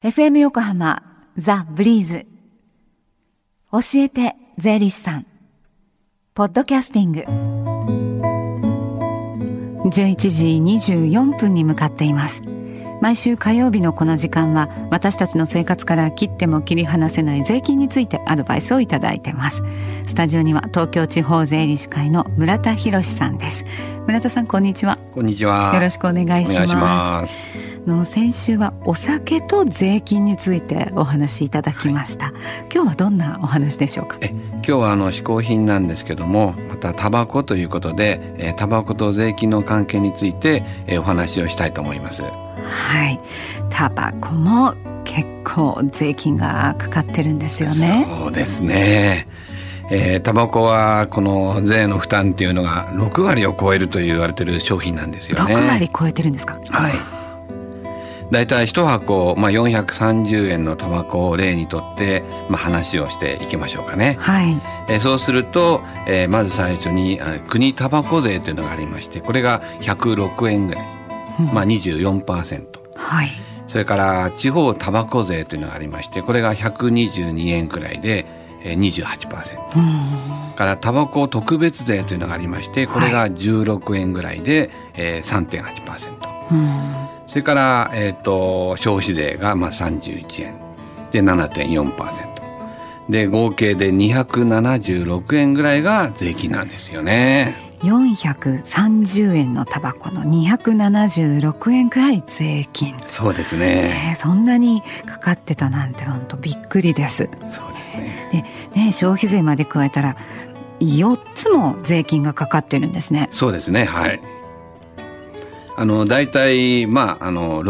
FM 横浜ザ・ブリーズ。教えて税理士さん。ポッドキャスティング。11時24分に向かっています。毎週火曜日のこの時間は私たちの生活から切っても切り離せない税金についてアドバイスをいただいてます。スタジオには東京地方税理士会の村田博さんです。村田さんこんにちは。こんにちは。よろしくお願いしますの先週はお酒と税金についてお話しいただきました、はい、今日はどんなお話でしょうか？え今日はあの嗜好品なんですけどもまたタバコということで、えー、タバコと税金の関係について、えー、お話をしたいと思います。はい。タバコも結構税金がかかってるんですよね。そうですね。えー、タバコはこの税の負担っていうのが6割を超えると言われてる商品なんですよね。6割超えてるんですか？はい。大体一箱、まあ、430円のタバコを例にとって、まあ、話をしていきましょうかね。はい、えー、そうすると、えー、まず最初に国タバコ税というのがありましてこれが106円ぐらい、うん、まあ24%。はい、それから地方タバコ税というのがありましてこれが122円くらいで28%。うんからタバコ特別税というのがありましてこれが16円ぐらいで、はいえー、3.8%。うんそれから、えーと、消費税がまあ31円で7.4%で合計で276円ぐらいが税金なんですよね。430円のタバコの276円くらい税金。そうですね、えー、そんなにかかってたなんて本当びっくりです。そうですね。でね消費税まで加えたら4つも税金がかかってるんですね。そうですねはいあの大体まああの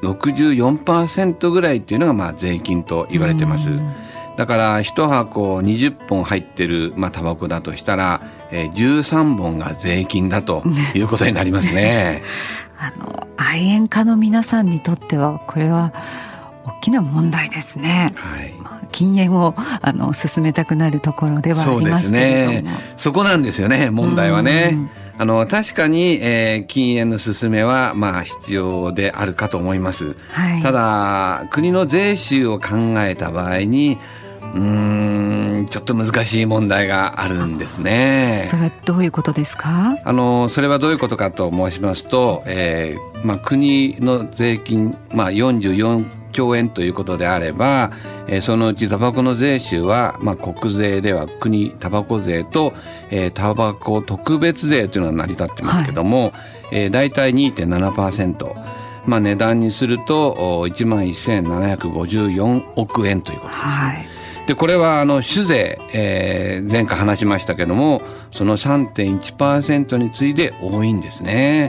64%ぐらいっていうのがまあ税金と言われてます。だから一箱20本入ってるまあタバコだとしたら、えー、13本が税金だと いうことになりますね。あの愛煙家の皆さんにとってはこれは大きな問題ですね。はい。禁煙をあの進めたくなるところではありますけれども。そうですね。そこなんですよね。問題はね。あの確かに、えー、禁煙の進めはまあ必要であるかと思います。はい、ただ国の税収を考えた場合にうんちょっと難しい問題があるんですね。それはどういうことですか？あのそれはどういうことかと申しますと、えーまあ、国の税金、まあ、44兆円ということであれば、えー、そのうちタバコの税収は、まあ、国税では国タバコ税と、えー、タバコ特別税というのが成り立ってますけども、はい。えー、大体2.7%。まあ、値段にすると1万1754億円ということです、はい、でこれはあの酒税、えー、前回話しましたけどもその3.1%に次いで多いんですね。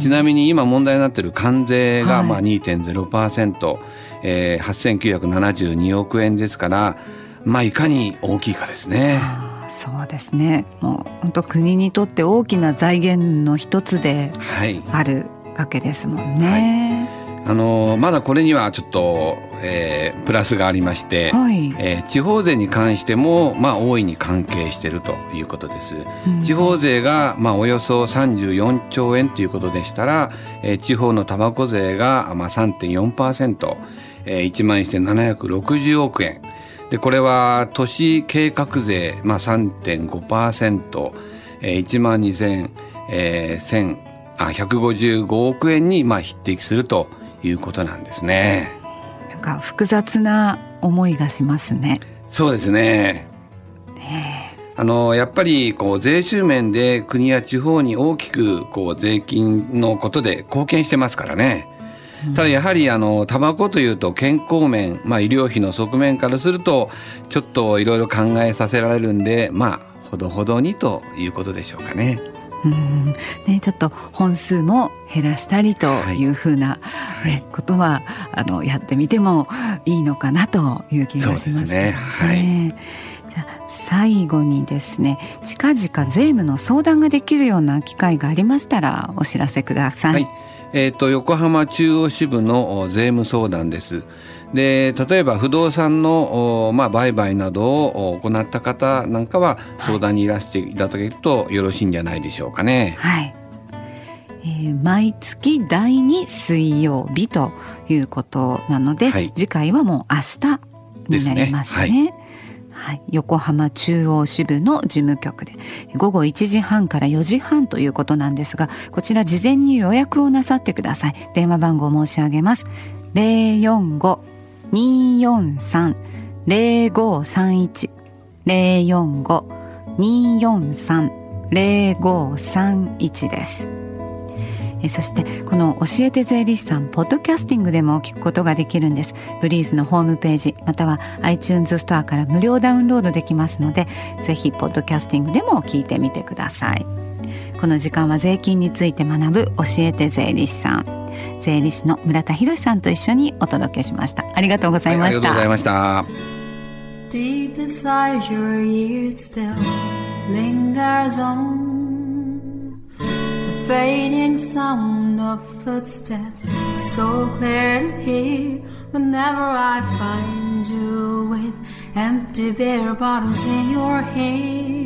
ちなみに今問題になっている関税がまあ2.0%、はいえー、8972億円ですからまあいかに大きいかですね。そうですね。もう本当国にとって大きな財源の一つであるわけですもんね。はいあのまだこれにはちょっと、えー、プラスがありまして、はい、えー、地方税に関しても、まあ、大いに関係しているということです。うん、地方税が、まあ、およそ34兆円ということでしたら、えー、地方のタバコ税が、まあ、3.4%、えー、1万1760億円。でこれは都市計画税、まあ、3.5%、えー、1万2000、えー、あ155億円にまあ匹敵するということなんですね。なんか複雑な思いがしますね。そうですね。あのやっぱりこう税収面で国や地方に大きくこう税金のことで貢献してますからね。ただやはりあのタバコというと健康面、まあ、医療費の側面からするとちょっといろいろ考えさせられるんでまあほどほどにということでしょうかね。うんね、ちょっと本数も減らしたりというふうな、はい、ことはあのやってみてもいいのかなという気がしますね。はい、じゃ最後にですね近々税務の相談ができるような機会がありましたらお知らせください。はい、えっ、ー、と横浜中央支部の税務相談です。で例えば不動産の、まあ、売買などを行った方なんかは相談にいらしていただけるとよろしいんじゃないでしょうかね。はい。えー、毎月第2水曜日ということなので、はい、次回はもう明日になりますね。ね。はい、横浜中央支部の事務局で午後1時半から4時半ということなんですがこちら事前に予約をなさってください。電話番号申し上げます045-243-0531 045-243-0531です。えそしてこの教えて税理士さんポッドキャスティングでも聞くことができるんです。ブリーズのホームページまたは iTunes ストアから無料ダウンロードできますのでぜひポッドキャスティングでも聞いてみてください。この時間は税金について学ぶ教えて税理士さん税理士の村田博さんと一緒にお届けしましたありがとうございました、はい、ありがとうございました Deep inside your ears still lingers on fading sound of footsteps so clear to hear whenever I find you with empty beer bottles in your hand.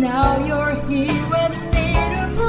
now you're here with me